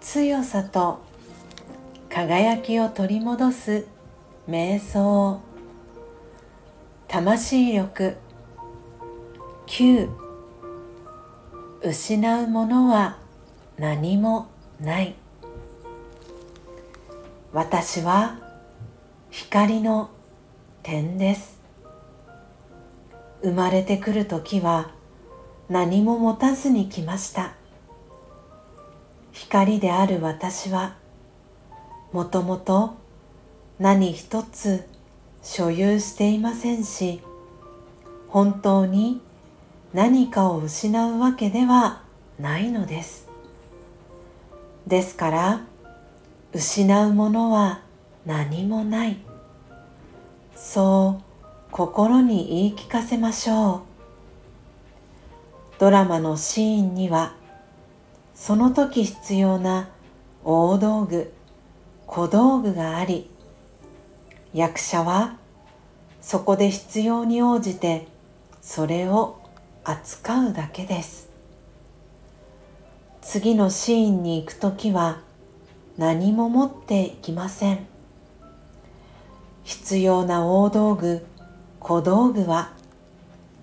強さと輝きを取り戻す瞑想。魂力。9失うものは何もない。私は光の点です。生まれてくる時は何も持たずに来ました。光である私はもともと何一つ所有していませんし本当に何かを失うわけではないのです。ですから失うものは何もない。そう心に言い聞かせましょう。ドラマのシーンにはその時必要な大道具小道具があり役者はそこで必要に応じてそれを扱うだけです。次のシーンに行く時は何も持っていきません。必要な大道具小道具は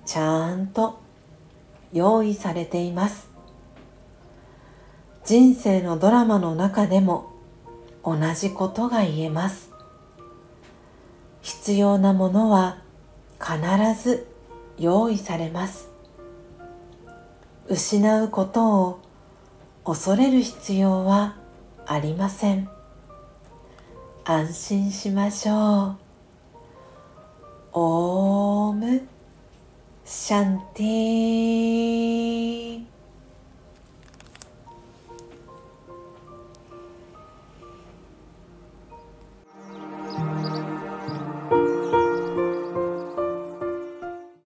ちゃんと用意されています。人生のドラマの中でも同じことが言えます。必要なものは必ず用意されます。失うことを恐れる必要はありません。安心しましょう。オームシャンティ